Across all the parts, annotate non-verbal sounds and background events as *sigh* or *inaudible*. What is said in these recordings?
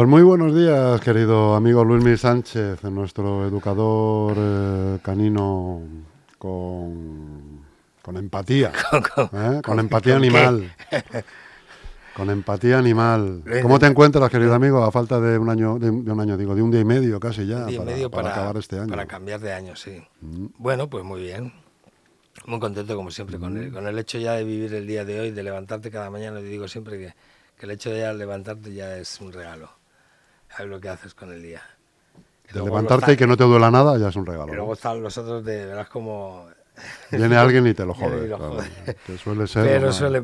Pues muy buenos días, querido amigo Luis Sánchez, nuestro educador eh, canino con, con empatía, *laughs* ¿eh? *laughs* con, empatía animal. Con empatía animal. ¿Cómo te encuentras, querido amigo, a falta de un año, de, un año, digo, de un día y medio casi ya, para, medio para, acabar este año? Para cambiar de año, sí. Mm. Bueno, pues muy bien. Muy contento, como siempre, con, el, mm. con el hecho ya de vivir el día de hoy, de levantarte cada mañana. Te digo siempre que, que el hecho de ya levantarte ya es un regalo. Es lo que haces con el día. de levantarte y que no te duela nada ya es un regalo. Y luego están los otros de, verás como... *laughs* Viene alguien y te lo *laughs* jode. *laughs* Que suele ser... Pero suele...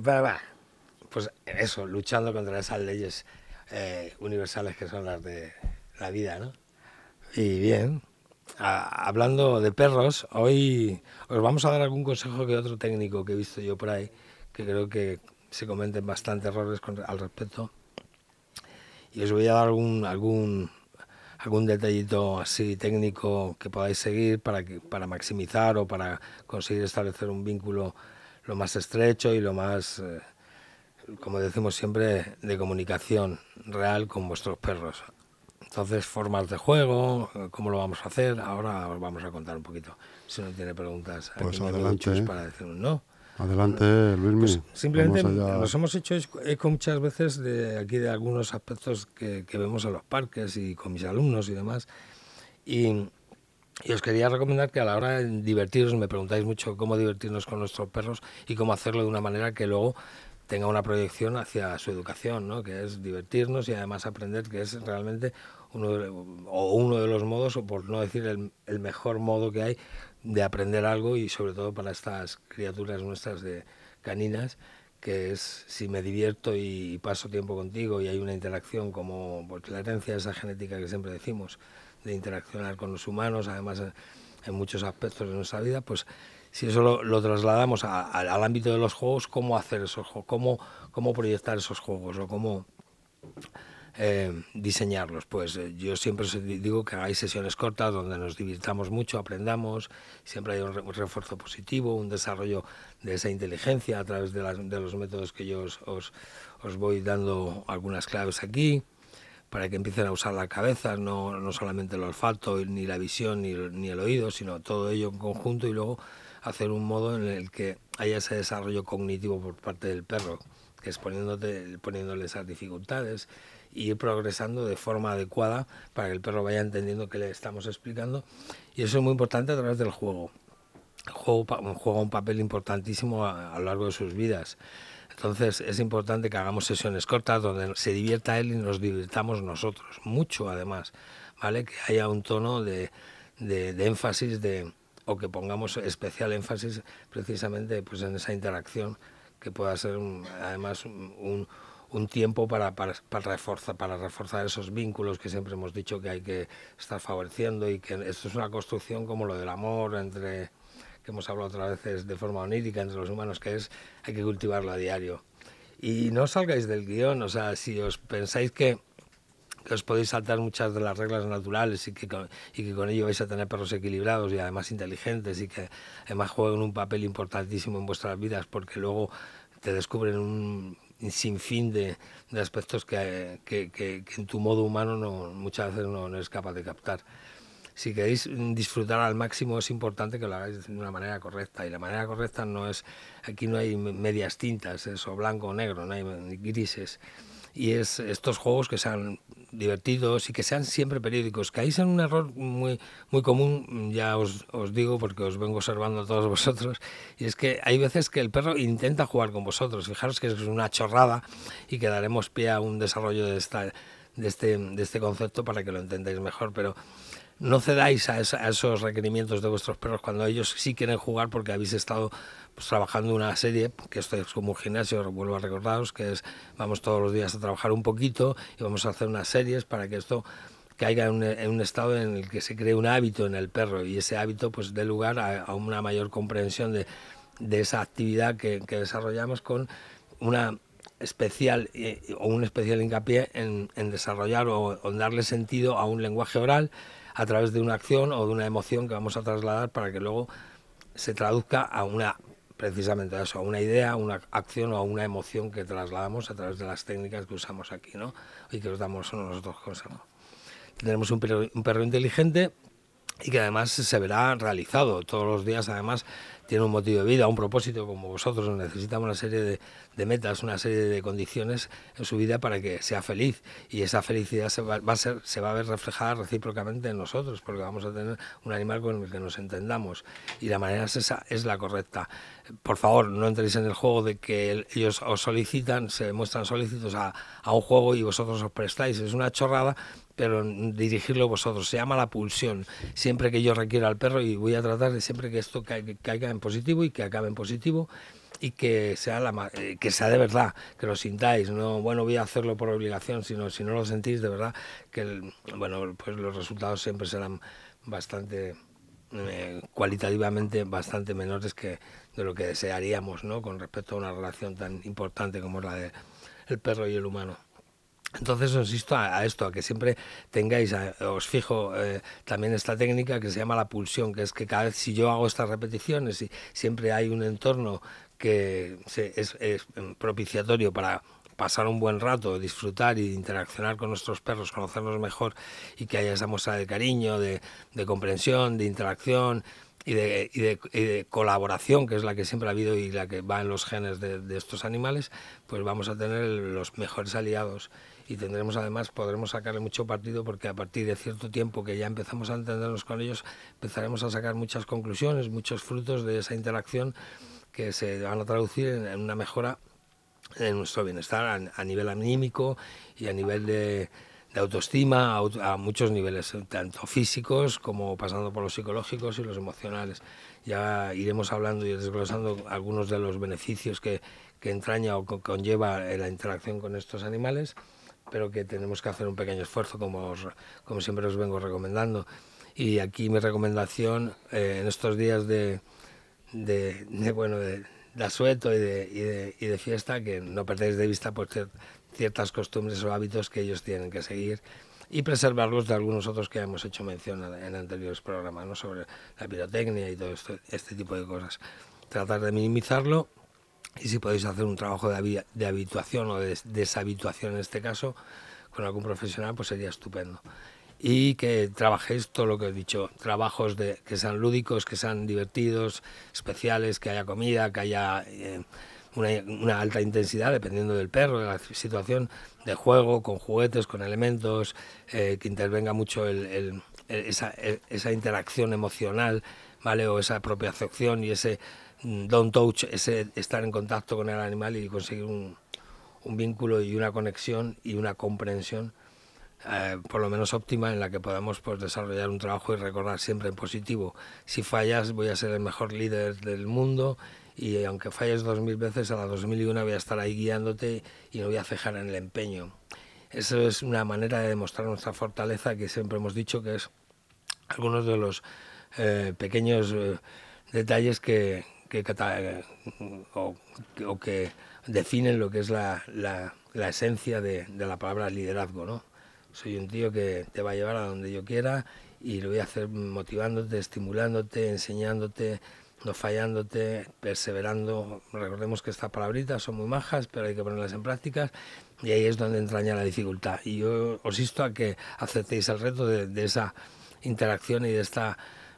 Pues eso, luchando contra esas leyes eh, universales que son las de la vida, ¿no? Y bien, hablando de perros, hoy os vamos a dar algún consejo que otro técnico que he visto yo por ahí, que creo que se comenten bastantes errores al respecto. Y os voy a dar algún, algún, algún detallito así técnico que podáis seguir para, que, para maximizar o para conseguir establecer un vínculo lo más estrecho y lo más, eh, como decimos siempre, de comunicación real con vuestros perros. Entonces, formas de juego, cómo lo vamos a hacer, ahora os vamos a contar un poquito. Si no tiene preguntas, pues adelante. ¿eh? para decir un no. Adelante, Luis. Pues simplemente nos hemos hecho eco muchas veces de aquí de algunos aspectos que, que, vemos en los parques y con mis alumnos y demás. Y, y, os quería recomendar que a la hora de divertiros, me preguntáis mucho cómo divertirnos con nuestros perros y cómo hacerlo de una manera que luego tenga una proyección hacia su educación, ¿no? que es divertirnos y además aprender que es realmente uno de, o uno de los modos, o por no decir el, el, mejor modo que hay de aprender algo y sobre todo para estas criaturas nuestras de caninas, que es si me divierto y paso tiempo contigo y hay una interacción como pues, la herencia esa genética que siempre decimos, de interaccionar con los humanos, además en muchos aspectos de nuestra vida, pues si eso lo, trasladamos al ámbito de los juegos, cómo hacer esos juegos, cómo, cómo proyectar esos juegos o cómo eh, diseñarlos. Pues eh, yo siempre os digo que hagáis sesiones cortas donde nos divirtamos mucho, aprendamos, siempre hay un, refuerzo positivo, un desarrollo de esa inteligencia a través de, los métodos que yo os, os, voy dando algunas claves aquí para que empiecen a usar la cabeza, no, no solamente el olfato, ni la visión, ni, ni el oído, sino todo ello en conjunto y luego hacer un modo en el que haya ese desarrollo cognitivo por parte del perro, es poniéndole esas dificultades y ir progresando de forma adecuada para que el perro vaya entendiendo qué le estamos explicando. Y eso es muy importante a través del juego. El juego juega un papel importantísimo a, lo largo de sus vidas. Entonces es importante que hagamos sesiones cortas donde se divierta él y nos divirtamos nosotros, mucho además, ¿vale? Que haya un tono de, de, de énfasis de, o que pongamos especial énfasis precisamente pues, en esa interacción que pueda ser además un, un tiempo para, para, para, reforzar, para reforzar esos vínculos que siempre hemos dicho que hay que estar favoreciendo y que esto es una construcción como lo del amor entre que hemos hablado otras veces de forma onírica entre los humanos que es hay que cultivarlo a diario. Y no salgáis del guion o sea si os pensáis que que os podéis saltar muchas de las reglas naturales y que, y que con ello vais a tener perros equilibrados y además inteligentes y que además jueguen un papel importantísimo en vuestras vidas porque luego te descubren un sinfín de, de aspectos que, que, que, en tu modo humano no, muchas veces no, no eres capaz de captar. Si queréis disfrutar al máximo es importante que lo hagáis de una manera correcta y la manera correcta no es aquí no hay medias tintas es o blanco o negro no hay grises y es estos juegos que sean divertidos y que sean siempre periódicos. Caéis en un error muy, muy común, ya os, os, digo porque os vengo observando a todos *laughs* vosotros, y es que hay veces que el perro intenta jugar con vosotros. Fijaros que es una chorrada y que daremos pie a un desarrollo de, esta, de, este, de este concepto para que lo entendáis mejor, pero no cedáis a, esos requerimientos de vuestros perros cuando ellos sí quieren jugar porque habéis estado pues, trabajando una serie, que esto es como un gimnasio, vuelvo a recordaros, que es vamos todos los días a trabajar un poquito y vamos a hacer unas series para que esto caiga en un, estado en el que se cree un hábito en el perro. Y ese hábito pues dé lugar a, una mayor comprensión de, esa actividad que, desarrollamos con una especial eh, o un especial hincapié en, desarrollar o en darle sentido a un lenguaje oral a través de una acción o de una emoción que vamos a trasladar para que luego se traduzca a una precisamente a eso, a una idea, a una acción o a una emoción que trasladamos a través de las técnicas que usamos aquí, ¿no? Y que os damos nosotros consejo. Tenemos un perro, un perro inteligente y que además se verá realizado todos los días, además tiene un motivo de vida, un propósito como vosotros, necesitamos una serie de, metas, una serie de condiciones en su vida para que sea feliz. Y esa felicidad se va, a ser, se va a ver reflejada recíprocamente en nosotros porque vamos a tener un animal con el que nos entendamos. Y la manera es esa es la correcta. Por favor, no entréis en el juego de que ellos os solicitan, se muestran solicitos a un juego y vosotros os prestáis, es una chorrada pero dirigirlo vosotros. Se llama la pulsión. Siempre que yo requiera al perro y voy a tratar de siempre que esto caiga en positivo y que acabe en positivo y que sea la eh, que sea de verdad, que lo sintáis, no bueno voy a hacerlo por obligación, sino si no lo sentís de verdad que bueno pues los resultados siempre serán bastante eh, cualitativamente bastante menores que de lo que desearíamos, ¿no? Con respecto a una relación tan importante como la de el perro y el humano. Entonces os insisto a, esto, a que siempre tengáis, os fijo eh, también esta técnica que se llama la pulsión, que es que cada vez si yo hago estas repeticiones y siempre hay un entorno que es, propiciatorio para pasar un buen rato, disfrutar y interaccionar con nuestros perros, conocerlos mejor y que haya esa muestra de cariño, de, comprensión, de interacción y de, colaboración, que es la que siempre ha habido y la que va en los genes de, de estos animales, pues vamos a tener los mejores aliados y tendremos además, podremos sacarle mucho partido porque a partir de cierto tiempo que ya empezamos a entendernos con ellos, empezaremos a sacar muchas conclusiones, muchos frutos de esa interacción que se van a traducir en, una mejora en nuestro bienestar a, nivel anímico y a nivel de, autoestima a, muchos niveles, tanto físicos como pasando por los psicológicos y los emocionales. Ya iremos hablando y desglosando algunos de los beneficios que, que entraña o conlleva la interacción con estos animales pero que tenemos que hacer un pequeño esfuerzo, como, como siempre os vengo recomendando. Y aquí mi recomendación eh, en estos días de, de, bueno, de, asueto y de, y de, y de fiesta, que no perdéis de vista por ciertas costumbres o hábitos que ellos tienen que seguir y preservarlos de algunos otros que hemos hecho mención en anteriores programas, ¿no? sobre la pirotecnia y todo esto, este tipo de cosas. Tratar de minimizarlo y si podéis hacer un trabajo de, de habituación o de deshabituación en este caso con algún profesional, pues sería estupendo. Y que trabajéis todo lo que he dicho, trabajos de, que sean lúdicos, que sean divertidos, especiales, que haya comida, que haya eh, una, alta intensidad, dependiendo del perro, de la situación, de juego, con juguetes, con elementos, eh, que intervenga mucho el, esa, esa interacción emocional, ¿vale? O esa propia acepción y ese don't touch, ese estar en contacto con el animal y conseguir un, un vínculo y una conexión y una comprensión eh, por lo menos óptima en la que podamos pues, desarrollar un trabajo y recordar siempre en positivo. Si fallas voy a ser el mejor líder del mundo y aunque falles dos mil veces, a la dos mil y una voy a estar ahí guiándote y no voy a cejar en el empeño. Eso es una manera de demostrar nuestra fortaleza que siempre hemos dicho que es algunos de los eh, pequeños eh, detalles que, que, o, que definen lo que es la, la, la esencia de, de, la palabra liderazgo. ¿no? Soy un tío que te va a llevar a donde yo quiera y lo voy a hacer motivándote, estimulándote, enseñándote, no fallándote, perseverando. Recordemos que estas palabritas son muy majas, pero hay que ponerlas en prácticas y ahí es donde entraña la dificultad. Y yo os insto a que aceptéis el reto de, de esa interacción y de esta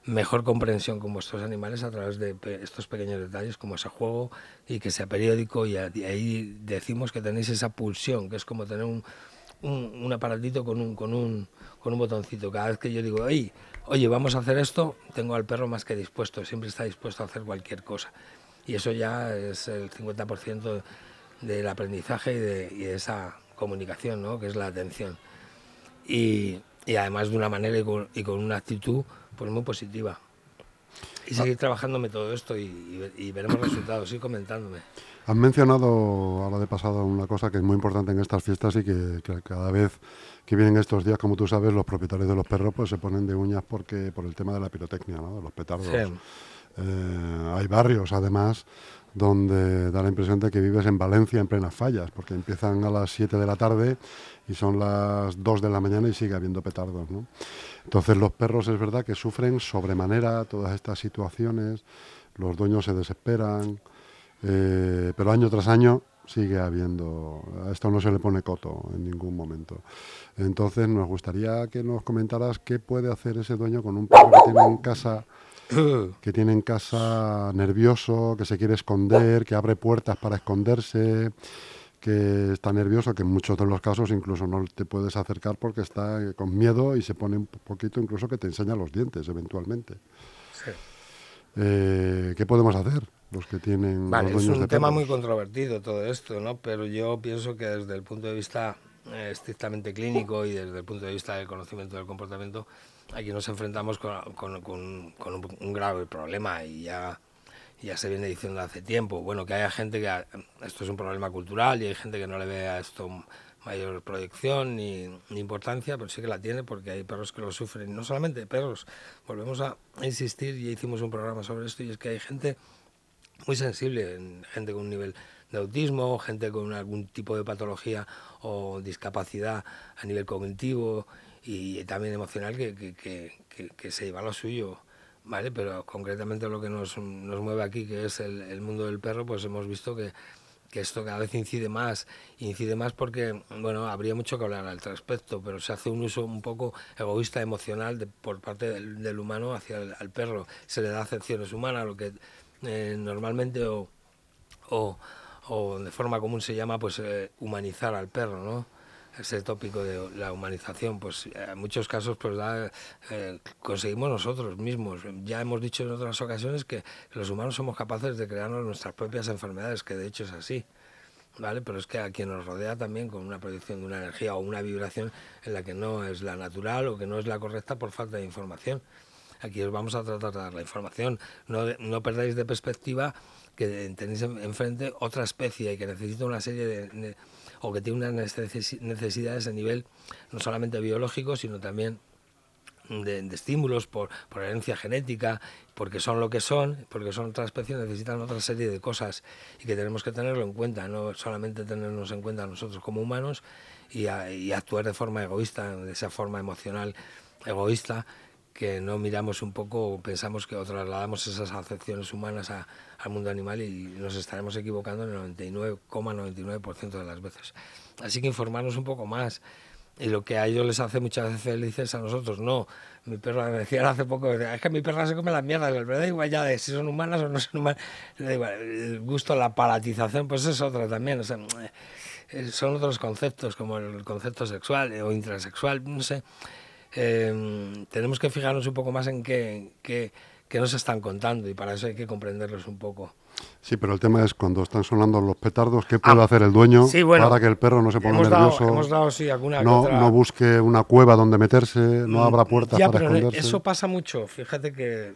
mejor comprensión con vuestros animales a través de estos pequeños detalles como ese juego y que sea periódico y ahí decimos que tenéis esa pulsión, que es como tener un, un, aparatito con un, con, un, con un botoncito. Cada vez que yo digo, oye, oye, vamos a hacer esto, tengo al perro más que dispuesto, siempre está dispuesto a hacer cualquier cosa. Y eso ya es el 50% del aprendizaje y de, y de, esa comunicación, ¿no? que es la atención. Y, y además de una manera y con, y con una actitud pues muy positiva. Y seguir trabajándome todo esto y, veremos resultados, y comentándome. Han mencionado a la de pasado una cosa que es muy importante en estas fiestas y que, cada vez que vienen estos días, como tú sabes, los propietarios de los perros pues se ponen de uñas porque por el tema de la pirotecnia, ¿no? de los petardos. Eh, hay barrios, además, donde da la impresión de que vives en Valencia en plenas fallas, porque empiezan a las 7 de la tarde y son las 2 de la mañana y sigue habiendo petardos. ¿no? Entonces los perros es verdad que sufren sobremanera todas estas situaciones, los dueños se desesperan, Eh, pero año tras año sigue habiendo, a esto no se le pone coto en ningún momento. Entonces nos gustaría que nos comentaras qué puede hacer ese dueño con un perro que tiene en casa *laughs* que tiene en casa nervioso, que se quiere esconder, que abre puertas para esconderse, que está nervioso, que en muchos de los casos incluso no te puedes acercar porque está con miedo y se pone un poquito incluso que te enseña los dientes eventualmente. Eh, ¿Qué podemos hacer los que tienen... Vale, los es un tema muy controvertido todo esto, ¿no? Pero yo pienso que desde el punto de vista eh, estrictamente clínico y desde el punto de vista del conocimiento del comportamiento, aquí nos enfrentamos con, un, grave problema y ya, ya se viene diciendo hace tiempo. Bueno, que haya gente que... esto es un problema cultural y hay gente que no le ve a esto mayor proyección ni, ni, importancia, pero sí que la tiene porque hay perros que lo sufren. No solamente perros, volvemos a insistir, y hicimos un programa sobre esto, y es que hay gente muy sensible, gente con un nivel de autismo, gente con algún tipo de patología o discapacidad a nivel cognitivo y también emocional que, que, que, se lleva lo suyo. ¿Vale? Pero concretamente lo que nos, nos mueve aquí, que es el, mundo del perro, pues hemos visto que, esto cada vez incide más, incide más porque, bueno, habría mucho que hablar al respecto, pero se hace un uso un poco egoísta, emocional de, por parte del, humano hacia el perro. Se le da acepciones humanas, lo que eh, normalmente o, o, o, de forma común se llama pues eh, humanizar al perro, ¿no? Ese tópico de la humanización, pues en muchos casos pues da, eh, conseguimos nosotros mismos. Ya hemos dicho en otras ocasiones que los humanos somos capaces de crearnos nuestras propias enfermedades, que de hecho es así. ¿Vale? Pero es que a quien nos rodea también con una proyección de una energía o una vibración en la que no es la natural o que no es la correcta por falta de información. Aquí os vamos a tratar de dar la información. No, no perdáis de perspectiva que tenéis enfrente otra especie y que necesita una serie de o que tiene unas necesidades a nivel no solamente biológico, sino también de, estímulos por, por herencia genética, porque son lo que son, porque son otra especie, necesitan otra serie de cosas y que tenemos que tenerlo en cuenta, no solamente tenernos en cuenta nosotros como humanos y actuar de forma egoísta, de esa forma emocional egoísta, que no miramos un poco, pensamos que o trasladamos esas acepciones humanas a, al mundo animal y nos estaremos equivocando en el 99,99% ,99 de las veces. Así que informarnos un poco más. Y lo que a ellos les hace muchas veces felices a nosotros, no. Mi perra me decía hace poco, es que mi perra se come las mierdas, pero da igual ya de si son humanas o no son humanas. El gusto, la palatización, pues es otra también. O sea, son otros conceptos, como el concepto sexual o intrasexual, no sé eh, tenemos que fijarnos un poco más en qué, qué, qué, nos están contando y para eso hay que comprenderlos un poco. Sí, pero el tema es cuando están sonando los petardos, ¿qué puede ah, hacer el dueño sí, bueno, para que el perro no se ponga hemos nervioso? Dado, hemos dado, sí, alguna no, otra... no busque una cueva donde meterse, no abra puertas ya, para pero esconderse. Eso pasa mucho. Fíjate que,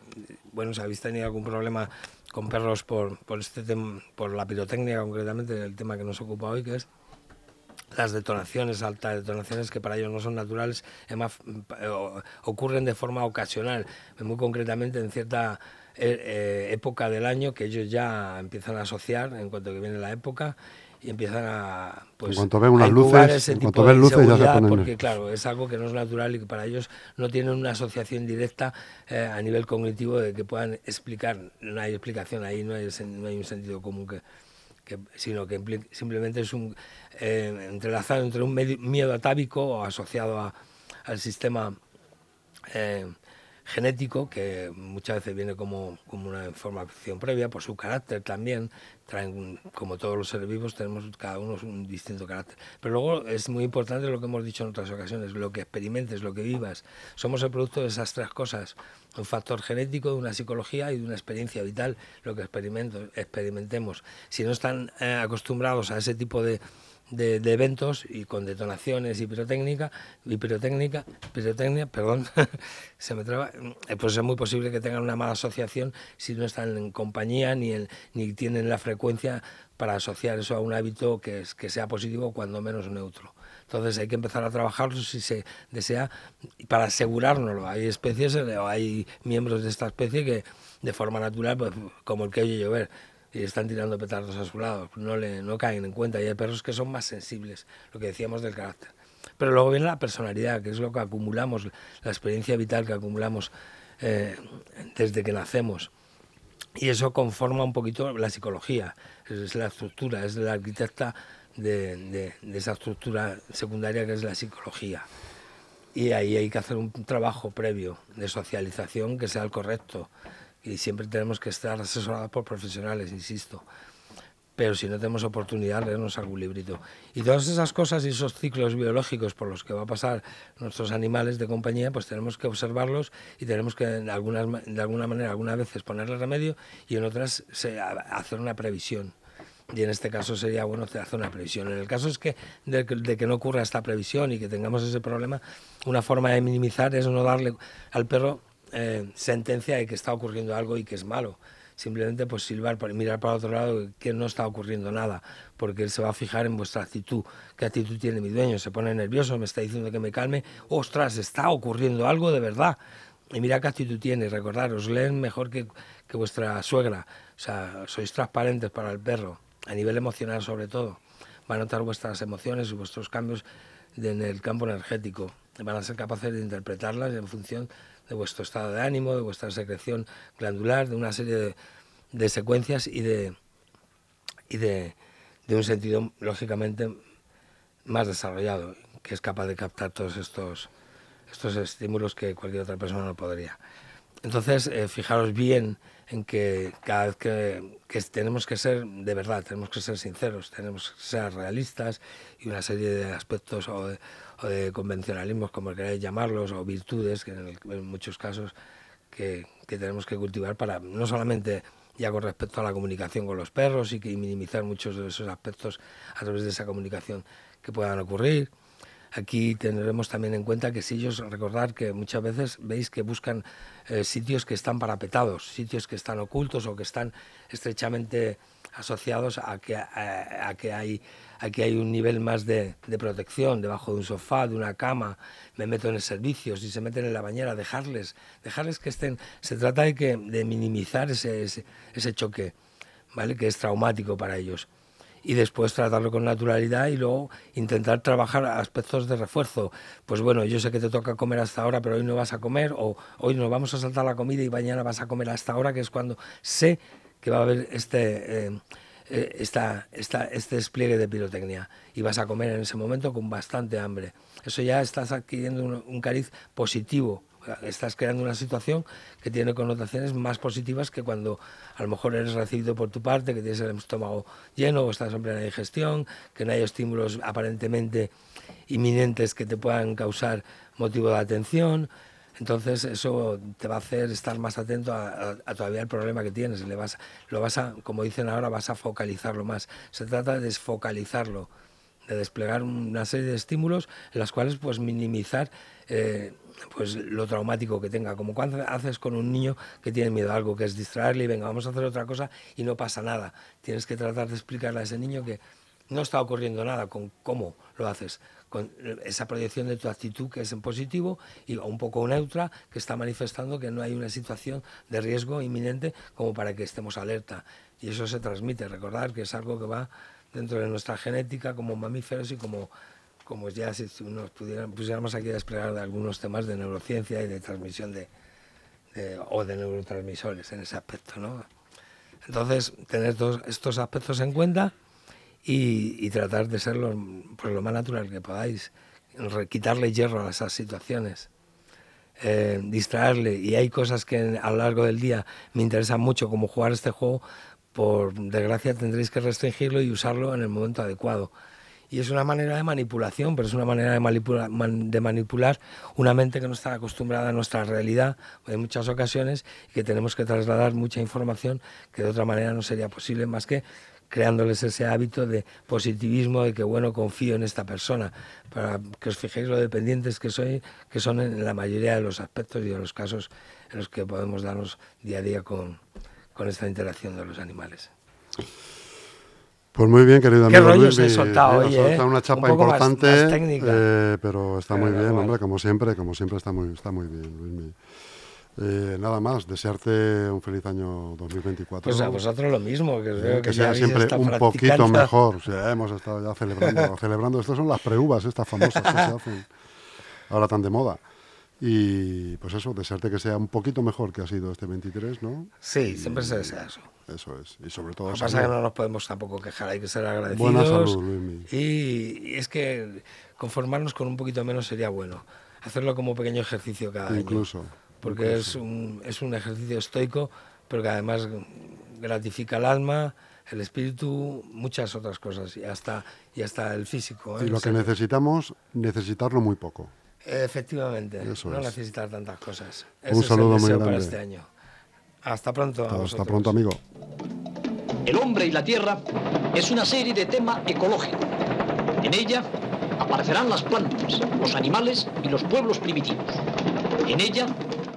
bueno, si habéis tenido algún problema con perros por, por, este por la pirotecnia concretamente, el tema que nos ocupa hoy, que es las detonaciones, altas detonaciones que para ellos no son naturales, además eh, ocurren de forma ocasional, muy concretamente en cierta eh, eh, época del año que ellos ya empiezan a asociar en cuanto que viene la época y empiezan a pues en cuanto ven unas luces, en cuanto ven luces ya se ponen porque claro es algo que no es natural y que para ellos no tienen una asociación directa eh, a nivel cognitivo de que puedan explicar no hay explicación ahí no hay, no hay un sentido común que, que, sino que simplemente es un eh, entrelazado entre un miedo atávico asociado al sistema eh, genético, que muchas veces viene como, como una información previa, por su carácter también, traen, como todos los seres vivos, tenemos cada uno un distinto carácter. Pero luego es muy importante lo que hemos dicho en otras ocasiones, lo que experimentes, lo que vivas. Somos el producto de esas tres cosas, un factor genético, de una psicología y de una experiencia vital, lo que experimentemos. Si no están eh, acostumbrados a ese tipo de de, de, eventos y con detonaciones y pirotécnica, y pirotécnica, pirotecnia, perdón, *laughs* se me traba, eh, pues es muy posible que tengan una mala asociación si no están en compañía ni, el, ni tienen la frecuencia para asociar eso a un hábito que, es, que sea positivo, cuando menos neutro. Entonces hay que empezar a trabajarlo si se desea para asegurárnoslo. Hay especies o hay miembros de esta especie que de forma natural, pues, como el que oye llover, y están tirando petardos a su lado, no, le, no caen en cuenta. Y hay perros que son más sensibles, lo que decíamos del carácter. Pero luego viene la personalidad, que es lo que acumulamos, la experiencia vital que acumulamos eh, desde que nacemos. y eso conforma un poquito la psicología, es la estructura, es la arquitecta de, esa estructura secundaria que es la psicología. Y ahí hay que hacer un trabajo previo de socialización que sea el correcto. Y siempre tenemos que estar asesorados por profesionales, insisto pero si no tenemos oportunidad, leernos algún librito. Y todas esas cosas y esos ciclos biológicos por los que va a pasar nuestros animales de compañía, pues tenemos que observarlos y tenemos que, de, algunas, de alguna manera, algunas veces ponerle remedio y en otras hacer una previsión. Y en este caso sería bueno hacer una previsión. En el caso es que de, que no ocurra esta previsión y que tengamos ese problema, una forma de minimizar es no darle al perro eh, sentencia de que está ocurriendo algo y que es malo. Simplemente pues silbar, mirar para otro lado que no está ocurriendo nada, porque él se va a fijar en vuestra actitud, qué actitud tiene mi dueño, se pone nervioso, me está diciendo que me calme, ostras, está ocurriendo algo de verdad. Y mira qué actitud tiene, recordaros, leen mejor que, que vuestra suegra, o sea, sois transparentes para el perro, a nivel emocional sobre todo, va a notar vuestras emociones y vuestros cambios en el campo energético, van a ser capaces de interpretarlas en función de vuestro estado de ánimo, de vuestra secreción glandular, de una serie de, secuencias y de, y de, un sentido lógicamente más desarrollado, que es capaz de captar todos estos, estos estímulos que cualquier otra persona no podría. Entonces, eh, fijaros bien en que cada vez que, tenemos que ser de verdad, tenemos que ser sinceros, tenemos que ser realistas y una serie de aspectos o de, convencionalismos, como queráis llamarlos, o virtudes, que en, muchos casos que, tenemos que cultivar para no solamente ya con respecto a la comunicación con los perros y, que, minimizar muchos de esos aspectos a través de esa comunicación que puedan ocurrir. Aquí tendremos también en cuenta que si ellos, recordar que muchas veces veis que buscan eh, sitios que están parapetados, sitios que están ocultos o que están estrechamente asociados a que, a que hay aquí hay un nivel más de, protección, debajo de un sofá, de una cama, me meto en el servicio, si se meten en la bañera, dejarles, dejarles que estén. Se trata de, que, de minimizar ese, ese, choque, ¿vale? que es traumático para ellos y después tratarlo con naturalidad y luego intentar trabajar aspectos de refuerzo. Pues bueno, yo sé que te toca comer hasta ahora, pero hoy no vas a comer, o hoy nos vamos a saltar la comida y mañana vas a comer hasta ahora, que es cuando sé que va a haber este, eh, eh, esta, este despliegue de pirotecnia y vas a comer en ese momento con bastante hambre. Eso ya estás adquiriendo un, cariz positivo, estás creando una situación que tiene connotaciones más positivas que cuando a lo mejor eres recibido por tu parte, que tienes el estómago lleno o estás en plena digestión, que no hay estímulos aparentemente inminentes que te puedan causar motivo de atención. Entonces eso te va a hacer estar más atento a, todavía el problema que tienes. Le vas, lo vas a, como dicen ahora, vas a focalizarlo más. Se trata de desfocalizarlo, de desplegar una serie de estímulos en los cuales pues minimizar eh, pues lo traumático que tenga. Como cuando haces con un niño que tiene miedo a algo, que es distraerle y venga, vamos a hacer otra cosa y no pasa nada. Tienes que tratar de explicarle a ese niño que no está ocurriendo nada con cómo lo haces con esa proyección de tu actitud que es en positivo y un poco neutra que está manifestando que no hay una situación de riesgo inminente como para que estemos alerta. Y eso se transmite, recordar que es algo que va dentro de nuestra genética como mamíferos y como, como ya si nos pusiéramos aquí a desplegar de algunos temas de neurociencia y de transmisión de, o de neurotransmisores en ese aspecto. ¿no? Entonces, tener todos estos aspectos en cuenta y, tratar de ser lo, pues, lo más natural que podáis, quitarle hierro a esas situaciones. Eh, distraerle y hay cosas que a lo largo del día me interesan mucho como jugar este juego por desgracia tendréis que restringirlo y usarlo en el momento adecuado. Y es una manera de manipulación, pero es una manera de, manipular, de manipular una mente que no está acostumbrada a nuestra realidad en muchas ocasiones y que tenemos que trasladar mucha información que de otra manera no sería posible más que creándoles ese hábito de positivismo, de que bueno, confío en esta persona, para que os fijéis lo dependientes que soy, que son en la mayoría de los aspectos y de los casos en los que podemos darnos día a día con, con esta interacción de los animales. Pues muy bien, querido amigo. Qué rollo he soltado hoy, ¿eh? una chapa importante, eh, pero está muy bien, hombre, como siempre, como siempre está muy, está muy bien, Luis. Eh, nada más, desearte un feliz año 2024. Pues a vosotros lo mismo, que, que, sea siempre un poquito mejor. hemos estado ya celebrando, celebrando. Estas son las preuvas, estas famosas que se hacen *laughs* ahora tan de moda. Y pues eso, desearte que sea un poquito mejor que ha sido este 23, ¿no? Sí, siempre se desea eso. Eso es. Y sobre todo. Lo que pasa es que no nos podemos tampoco quejar, hay que ser agradecidos. Buena salud, Luis. Y, es que conformarnos con un poquito menos sería bueno. Hacerlo como pequeño ejercicio cada incluso, año. Porque Es, un, es un ejercicio estoico, pero que además gratifica el alma, el espíritu, muchas otras cosas, y hasta, y hasta el físico. ¿eh? Y lo que necesitamos, necesitarlo muy poco. Efectivamente, no necesitar tantas cosas. un saludo muy grande. para este año. Hasta pronto. Hasta pronto, amigo. El hombre y la tierra es una serie de tema ecológico. En ella aparecerán las plantas, los animales y los pueblos primitivos. En ella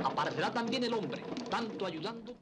aparecerá también el hombre, tanto ayudando